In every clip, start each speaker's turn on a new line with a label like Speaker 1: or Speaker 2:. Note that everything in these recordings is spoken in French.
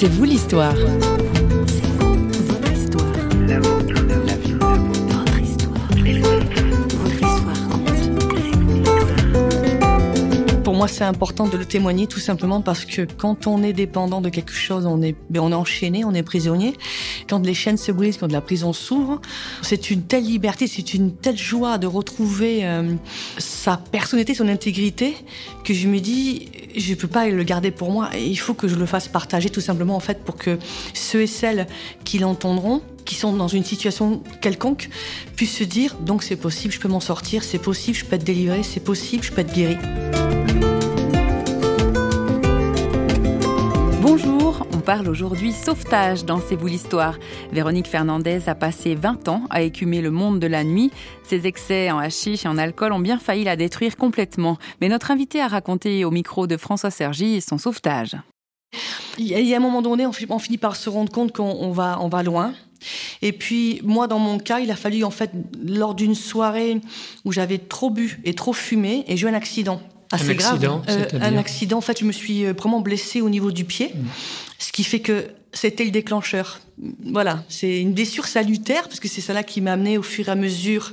Speaker 1: C'est vous l'histoire.
Speaker 2: Moi, c'est important de le témoigner tout simplement parce que quand on est dépendant de quelque chose, on est, ben, on est enchaîné, on est prisonnier. Quand les chaînes se brisent, quand la prison s'ouvre, c'est une telle liberté, c'est une telle joie de retrouver euh, sa personnalité, son intégrité, que je me dis, je peux pas le garder pour moi. Il faut que je le fasse partager tout simplement en fait pour que ceux et celles qui l'entendront qui sont dans une situation quelconque puissent se dire donc c'est possible, je peux m'en sortir, c'est possible, je peux être délivré, c'est possible, je peux être guéri.
Speaker 1: Parle aujourd'hui sauvetage dans C'est vous l'histoire. Véronique Fernandez a passé 20 ans à écumer le monde de la nuit. Ses excès en hashish et en alcool ont bien failli la détruire complètement. Mais notre invité a raconté au micro de François Sergi son sauvetage.
Speaker 2: Il y a un moment donné, on finit par se rendre compte qu'on va, on va loin. Et puis moi, dans mon cas, il a fallu en fait lors d'une soirée où j'avais trop bu et trop fumé et j'ai eu un accident assez
Speaker 3: un
Speaker 2: grave.
Speaker 3: Accident,
Speaker 2: euh, un accident. En fait, je me suis euh, vraiment blessée au niveau du pied, mmh. Ce qui fait que c'était le déclencheur. Voilà, c'est une blessure salutaire parce que c'est cela qui m'a amené au fur et à mesure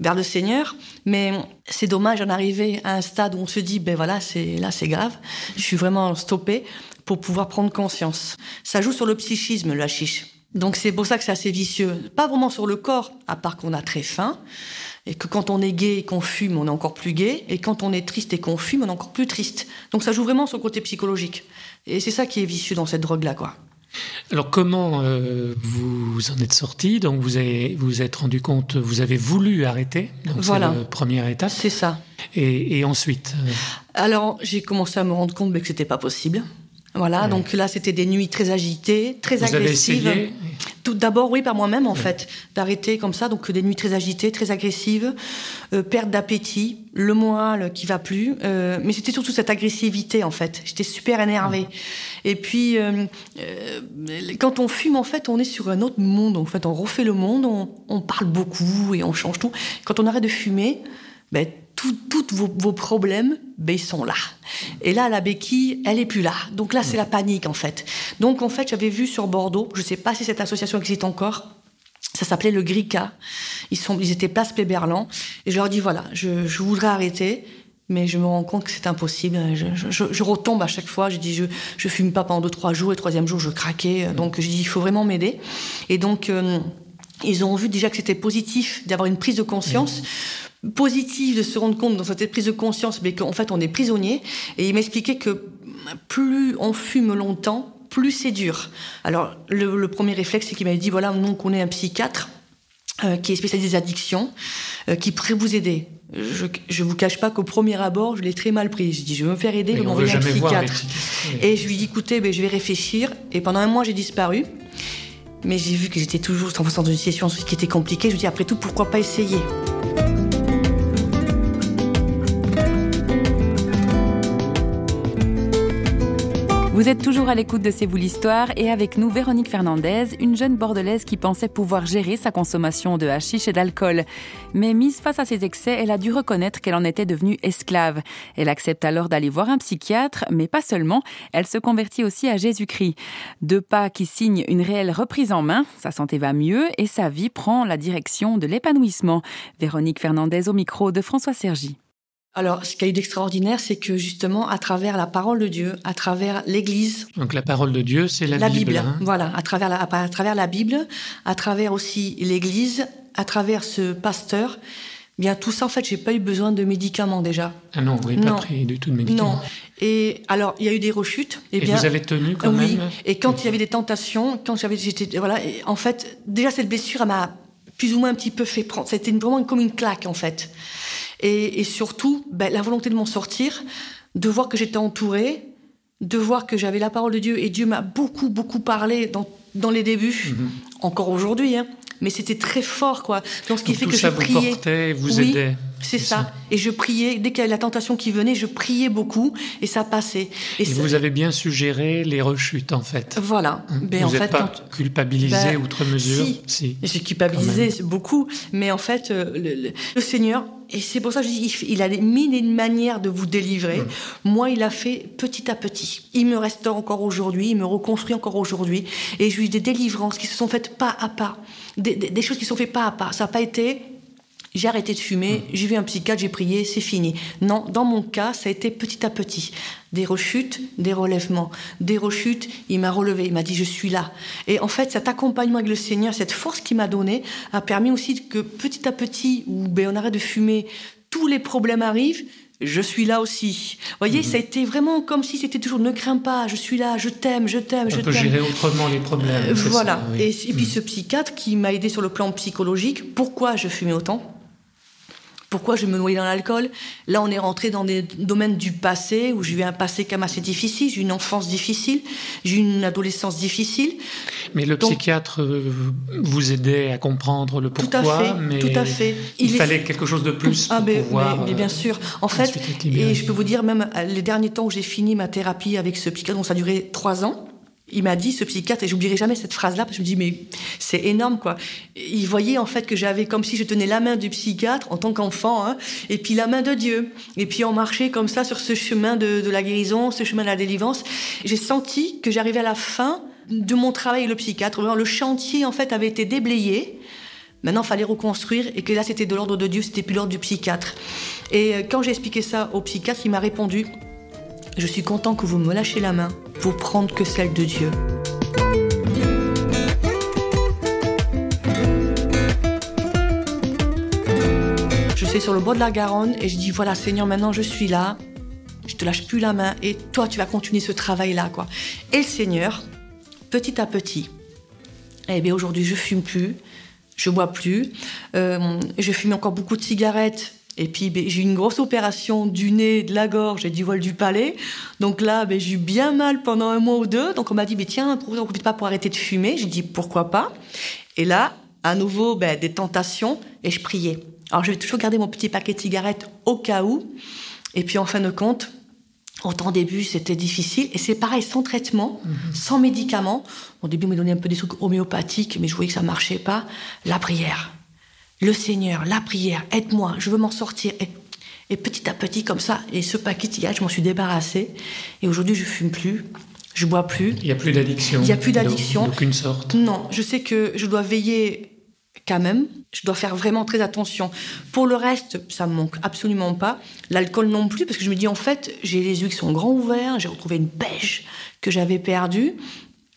Speaker 2: vers le Seigneur. Mais c'est dommage d'en arriver à un stade où on se dit, ben voilà, c'est là, c'est grave. Je suis vraiment stoppée pour pouvoir prendre conscience. Ça joue sur le psychisme, le hashish. Donc c'est pour ça que c'est assez vicieux. Pas vraiment sur le corps, à part qu'on a très faim, et que quand on est gay et qu'on fume, on est encore plus gay, et quand on est triste et qu'on fume, on est encore plus triste. Donc ça joue vraiment sur le côté psychologique. Et c'est ça qui est vicieux dans cette drogue-là, quoi.
Speaker 3: Alors comment euh, vous en êtes sorti? Donc vous avez vous êtes rendu compte, vous avez voulu arrêter. Donc
Speaker 2: voilà.
Speaker 3: C'est la première étape.
Speaker 2: C'est ça.
Speaker 3: Et, et ensuite euh...
Speaker 2: Alors j'ai commencé à me rendre compte que c'était pas possible. Voilà, ouais. donc là c'était des nuits très agitées, très
Speaker 3: vous
Speaker 2: agressives.
Speaker 3: Avez essayé
Speaker 2: Tout d'abord, oui, par moi-même en fait, d'arrêter comme ça, donc des nuits très agitées, très agressives, euh, perte d'appétit, le moral qui va plus, euh, mais c'était surtout cette agressivité en fait. J'étais super énervée. Et puis euh, quand on fume en fait, on est sur un autre monde. En fait, on refait le monde, on, on parle beaucoup et on change tout. Quand on arrête de fumer, ben tous vos, problèmes, ben, ils sont là. Et là, la béquille, elle est plus là. Donc là, c'est la panique, en fait. Donc, en fait, j'avais vu sur Bordeaux, je ne sais pas si cette association existe encore, ça s'appelait le GRICA. Ils, sont, ils étaient place Péberlan. Et je leur dis, voilà, je, voudrais arrêter, mais je me rends compte que c'est impossible. Je, retombe à chaque fois. Je dis, je, je fume pas pendant deux, trois jours. Et troisième jour, je craquais. Donc, je dis, il faut vraiment m'aider. Et donc, euh, ils ont vu déjà que c'était positif d'avoir une prise de conscience. Positive de se rendre compte dans cette prise de conscience, mais qu'en fait on est prisonnier. Et il m'expliquait que plus on fume longtemps, plus c'est dur. Alors le, le premier réflexe, c'est qu'il m'avait dit voilà, nous on connaît un psychiatre euh, qui est spécialisé des addictions, euh, qui pourrait vous aider. Je, je vous cache pas qu'au premier abord, je l'ai très mal pris. Je dis, je veux me faire aider, je m'envoyer un psychiatre. Et je lui dis, écoutez, ben, je vais réfléchir. Et pendant un mois, j'ai disparu. Mais j'ai vu que j'étais toujours dans une situation qui était compliquée. Je me dis, après tout, pourquoi pas essayer?
Speaker 1: Vous êtes toujours à l'écoute de C'est vous l'histoire et avec nous Véronique Fernandez, une jeune bordelaise qui pensait pouvoir gérer sa consommation de hashish et d'alcool. Mais mise face à ses excès, elle a dû reconnaître qu'elle en était devenue esclave. Elle accepte alors d'aller voir un psychiatre, mais pas seulement, elle se convertit aussi à Jésus-Christ. Deux pas qui signent une réelle reprise en main, sa santé va mieux et sa vie prend la direction de l'épanouissement. Véronique Fernandez au micro de François Sergi.
Speaker 2: Alors, ce qu'il y a eu d'extraordinaire, c'est que justement, à travers la parole de Dieu, à travers l'Église.
Speaker 3: Donc la parole de Dieu, c'est la,
Speaker 2: la
Speaker 3: Bible.
Speaker 2: Bible
Speaker 3: hein
Speaker 2: voilà, à travers, la, à travers la Bible, à travers aussi l'Église, à travers ce pasteur. Bien, tout ça, en fait, j'ai pas eu besoin de médicaments déjà.
Speaker 3: Ah non, vous n'avez pas pris du tout de médicaments.
Speaker 2: Non. Et alors, il y a eu des rechutes.
Speaker 3: Et,
Speaker 2: et bien,
Speaker 3: vous avez tenu quand
Speaker 2: oui.
Speaker 3: même.
Speaker 2: Et quand oui. il y avait des tentations, quand j'avais, j'étais, voilà. Et en fait, déjà cette blessure, elle m'a plus ou moins un petit peu fait prendre. C'était vraiment comme une claque, en fait. Et, et surtout, ben, la volonté de m'en sortir, de voir que j'étais entourée, de voir que j'avais la parole de Dieu. Et Dieu m'a beaucoup, beaucoup parlé dans, dans les débuts,
Speaker 3: Mhm.
Speaker 2: encore aujourd'hui. Hein. Mais c'était très fort, quoi. Donc, ce qui
Speaker 3: Donc
Speaker 2: fait
Speaker 3: tout
Speaker 2: que
Speaker 3: ça
Speaker 2: je
Speaker 3: vous
Speaker 2: priais.
Speaker 3: portait, vous
Speaker 2: Oui.
Speaker 3: aidait.
Speaker 2: C'est ça. Et je priais, dès qu'il y avait la tentation qui venait, je priais beaucoup et ça passait.
Speaker 3: Et, vous avez bien suggéré les rechutes, en fait.
Speaker 2: Voilà.
Speaker 3: Hein? Ben, vous n'êtes pas culpabilisé ben, outre mesure
Speaker 2: Si, si. j'ai culpabilisé beaucoup. Mais en fait, euh, le, Seigneur, et c'est pour ça que je dis, il a mis une manière de vous délivrer. Moi, il a fait petit à petit. Il me reste encore aujourd'hui, il me reconstruit encore aujourd'hui. Et j'ai eu des délivrances qui se sont faites pas à pas. Des, des choses qui se sont faites pas à pas. Ça n'a pas été j'ai arrêté de fumer, mmh. j'ai vu un psychiatre, j'ai prié, c'est fini. Non, dans mon cas, ça a été petit à petit. Des rechutes, des relèvements. Des rechutes, il m'a relevé, il m'a dit je suis là. Et en fait, cet accompagnement avec le Seigneur, cette force qu'il m'a donnée, a permis aussi que petit à petit, où ben, on arrête de fumer, tous les problèmes arrivent, je suis là aussi. Vous voyez, mmh. ça a été vraiment comme si c'était toujours ne crains pas, je suis là, je t'aime, je t'aime, je t'aime. On peut
Speaker 3: gérer autrement les problèmes.
Speaker 2: Euh, voilà. et, puis mmh. ce psychiatre qui m'a aidé sur le plan psychologique, pourquoi je fumais autant? Pourquoi je me noyais dans l'alcool Là, on est rentré dans des domaines du passé où j'ai eu un passé quand même assez difficile, j'ai eu une enfance difficile, j'ai eu une adolescence difficile.
Speaker 3: Mais le psychiatre euh, vous aidait à comprendre le pourquoi.
Speaker 2: Tout à fait.
Speaker 3: Mais
Speaker 2: tout à fait.
Speaker 3: Il, fallait quelque chose de plus ah, pour
Speaker 2: mais,
Speaker 3: pouvoir.
Speaker 2: Mais, bien sûr. En fait, et je peux vous dire même les derniers temps où j'ai fini ma thérapie avec ce psychiatre, donc ça a duré trois ans il m'a dit, ce psychiatre, et j'oublierai jamais cette phrase-là, parce que je me dis, mais c'est énorme, quoi. Il voyait, en fait, que j'avais comme si je tenais la main du psychiatre en tant qu'enfant, hein, et puis la main de Dieu. Et puis on marchait comme ça sur ce chemin de, la guérison, ce chemin de la délivrance. J'ai senti que j'arrivais à la fin de mon travail avec le psychiatre. Le chantier, en fait, avait été déblayé. Maintenant, il fallait reconstruire, et que là, c'était de l'ordre de Dieu, c'était plus l'ordre du psychiatre. Et euh, quand j'ai expliqué ça au psychiatre, il m'a répondu, je suis content que vous me lâchiez la main pour prendre que celle de Dieu. Je suis sur le bord de la Garonne et je dis voilà Seigneur maintenant je suis là, je te lâche plus la main et toi tu vas continuer ce travail là quoi. Et le Seigneur, petit à petit, eh bien aujourd'hui je fume plus, je bois plus, euh, je fume encore beaucoup de cigarettes et puis ben, j'ai eu une grosse opération du nez, de la gorge et du voile du palais. Donc là, ben, j'ai eu bien mal pendant un mois ou deux. Donc on m'a dit, mais tiens, on ne pas pour arrêter de fumer? J'ai dit, pourquoi pas? Et là, à nouveau, ben, des tentations et je priais. Alors je vais toujours garder mon petit paquet de cigarettes au cas où. Et puis en fin de compte, au début, c'était difficile. Et c'est pareil, sans traitement, mhm. sans médicaments. Au début, on m'a donné un peu des trucs homéopathiques, mais je voyais que ça marchait pas. La prière le Seigneur, la prière, aide-moi, je veux m'en sortir. Et, petit à petit, comme ça, et ce paquet de je m'en suis débarrassée. Et aujourd'hui, je fume plus, je bois plus.
Speaker 3: Il n'y a plus d'addiction.
Speaker 2: Il n'y a plus d'addiction.
Speaker 3: D'aucune sorte.
Speaker 2: Non, je sais que je dois veiller quand même. Je dois faire vraiment très attention. Pour le reste, ça me manque absolument pas. L'alcool non plus, parce que je me dis en fait, j'ai les yeux qui sont grands ouverts, j'ai retrouvé une pêche que j'avais perdue.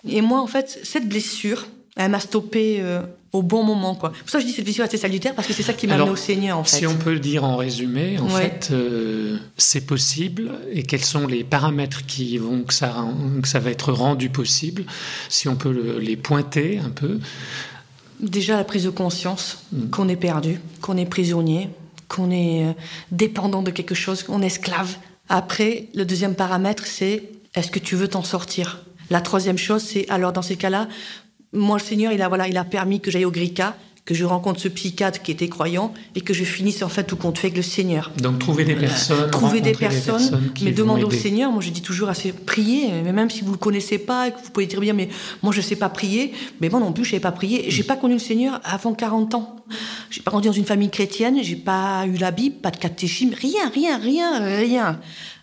Speaker 2: Et moi, en fait, cette blessure, elle m'a stoppé euh, au bon moment. Quoi. Pour ça, je dis cette vision assez salutaire parce que c'est ça qui m'a amené au Seigneur. En fait.
Speaker 3: Si on peut le dire en résumé, en fait, euh, c'est possible. Et quels sont les paramètres qui vont que ça, que ça va être rendu possible Si on peut les pointer un peu.
Speaker 2: Déjà la prise de conscience mm. qu'on est perdu, qu'on est prisonnier, qu'on est euh, dépendant de quelque chose, qu'on est esclave. Après, le deuxième paramètre, c'est est-ce que tu veux t'en sortir? La troisième chose, c'est alors dans ces cas-là, moi, le Seigneur, il a, voilà, il a permis que j'aille au Grica, que je rencontre ce psychiatre qui était croyant et que je finisse en fait tout compte fait avec le Seigneur.
Speaker 3: Donc trouver des personnes,
Speaker 2: trouver des personnes, mais demander au Seigneur. Moi, je dis toujours assez prier, mais même si vous le connaissez pas, que vous pouvez dire bien, mais moi je sais pas prier, mais moi non plus je sais pas prier. J'ai pas connu le Seigneur avant 40 ans. J'ai pas grandi dans une famille chrétienne, j'ai pas eu la Bible, pas de catéchisme, rien, rien, rien, rien.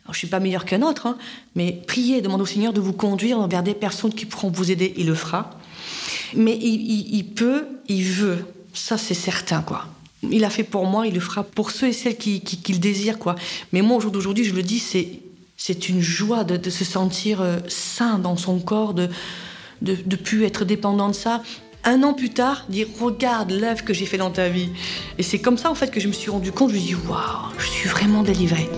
Speaker 2: Alors, je suis pas meilleur qu'un autre, hein, mais priez, demandez au Seigneur de vous conduire vers des personnes qui pourront vous aider. Il le fera. Mais il, peut, il veut. Ça, c'est certain, quoi. Il a fait pour moi, il le fera pour ceux et celles qui, désirent, quoi. Mais moi, au jour d'aujourd'hui, je le dis, c'est, c'est une joie de, se sentir euh, sain dans son corps, de, de, de plus être dépendant de ça. Un an plus tard, dire regarde l'œuvre que j'ai fait dans ta vie. Et c'est comme ça en fait que je me suis rendu compte. Je me suis dit waouh, je suis vraiment délivrée.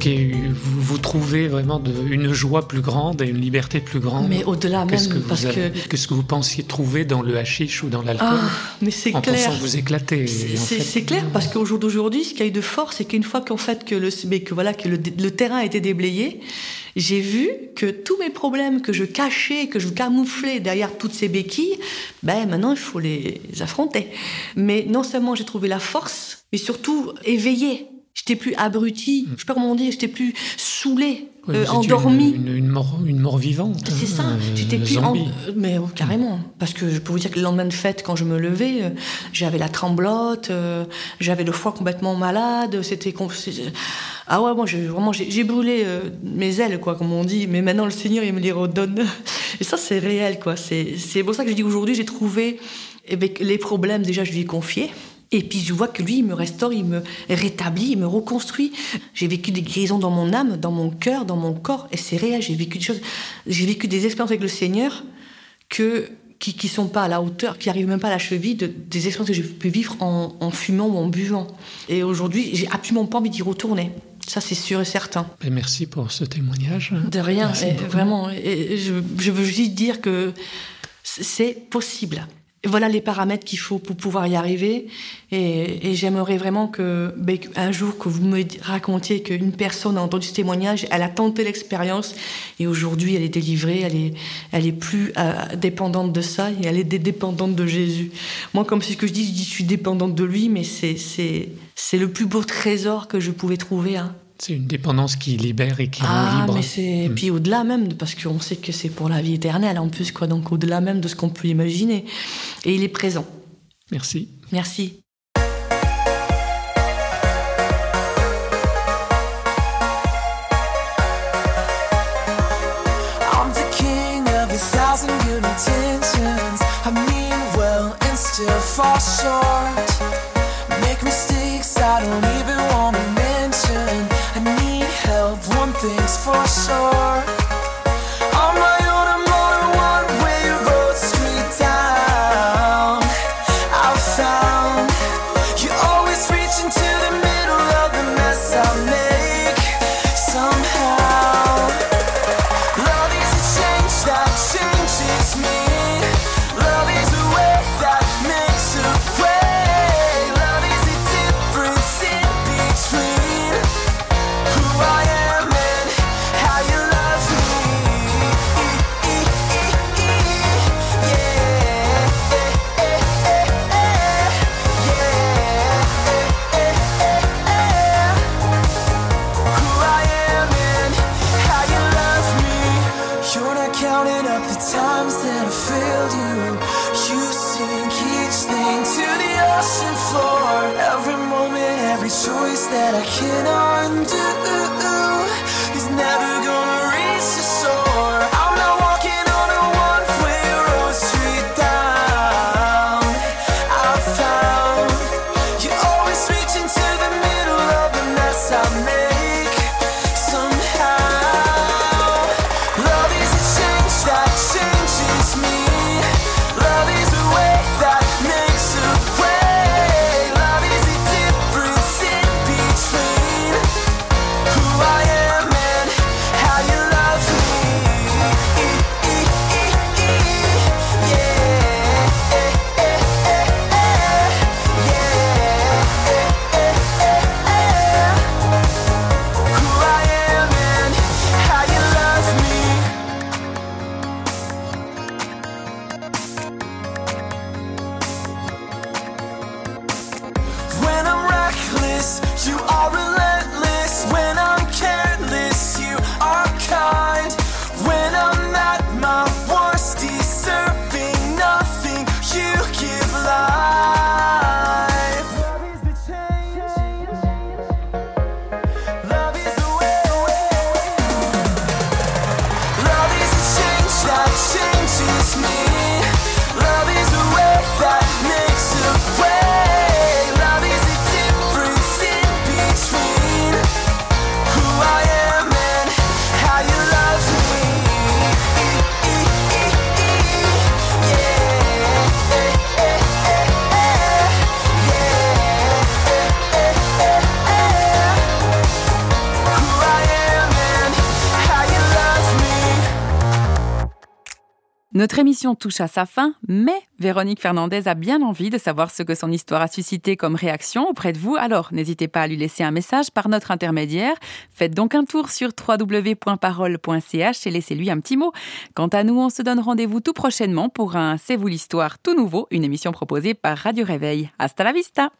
Speaker 3: Donc vous vous trouvez vraiment de, une joie plus grande et une liberté plus grande.
Speaker 2: Mais au-delà même,
Speaker 3: que
Speaker 2: parce que
Speaker 3: que ce que vous pensiez trouver dans le hashish ou dans l'alcool. Ah,
Speaker 2: mais c'est
Speaker 3: en
Speaker 2: clair.
Speaker 3: pensant vous éclater.
Speaker 2: C'est clair parce qu'au jour d'aujourd'hui, ce qu'il y a eu de fort, c'est qu'une fois qu'en fait que le que voilà que le, le terrain a été déblayé, j'ai vu que tous mes problèmes que je cachais, que je camouflais derrière toutes ces béquilles, ben maintenant il faut les affronter. Mais non seulement j'ai trouvé la force, mais surtout éveillé. J'étais plus abruti, je sais pas comment dire, j'étais plus saoulé, euh, endormi.
Speaker 3: Une, une, mort, une mort vivante.
Speaker 2: C'est ça, euh, j'étais plus en... Mais oh, carrément. Parce que je peux vous dire que le lendemain de fête, quand je me levais, euh, j'avais la tremblote, j'avais le foie complètement malade, c'était. Ah ouais, moi, j'ai, vraiment, j'ai, brûlé mes ailes, quoi, comme on dit, mais maintenant le Seigneur, il me les redonne. Et ça, c'est réel, quoi. C'est, pour ça que je dis aujourd'hui, j'ai trouvé. Avec les problèmes, déjà, je lui ai confié. Et puis je vois que lui, il me restaure, il me rétablit, il me reconstruit. J'ai vécu des guérisons dans mon âme, dans mon cœur, dans mon corps, et c'est réel. J'ai vécu des choses, j'ai vécu des expériences avec le Seigneur que qui qui sont pas à la hauteur, qui arrivent même pas à la cheville de, des expériences que j'ai pu vivre en, en, fumant ou en buvant. Et aujourd'hui, j'ai absolument pas envie d'y retourner. Ça, c'est sûr et certain.
Speaker 3: Et merci pour ce témoignage.
Speaker 2: De rien, et vraiment. Et je, je veux juste dire que c'est possible voilà les paramètres qu'il faut pour pouvoir y arriver. Et, j'aimerais vraiment que ben, un jour que vous me racontiez qu'une personne a entendu ce témoignage, elle a tenté l'expérience et aujourd'hui elle est délivrée, elle est, elle est plus euh, dépendante de ça et elle est dépendante de Jésus. Moi, comme c'est ce que je dis, je dis je suis dépendante de lui, mais c'est c'est le plus beau trésor que je pouvais trouver. Hein.
Speaker 3: C'est une dépendance qui libère et qui
Speaker 2: ah,
Speaker 3: rend libre.
Speaker 2: Mais c'est mm. puis au-delà même parce qu'on sait que c'est pour la vie éternelle en plus quoi. Donc au-delà même de ce qu'on peut imaginer. Et il est présent.
Speaker 3: Merci.
Speaker 2: Merci.
Speaker 1: Notre émission touche à sa fin, mais Véronique Fernandez a bien envie de savoir ce que son histoire a suscité comme réaction auprès de vous, alors n'hésitez pas à lui laisser un message par notre intermédiaire. Faites donc un tour sur www.parole.ch et laissez-lui un petit mot. Quant à nous, on se donne rendez-vous tout prochainement pour un C'est vous l'histoire tout nouveau, une émission proposée par Radio Réveil. Hasta la vista!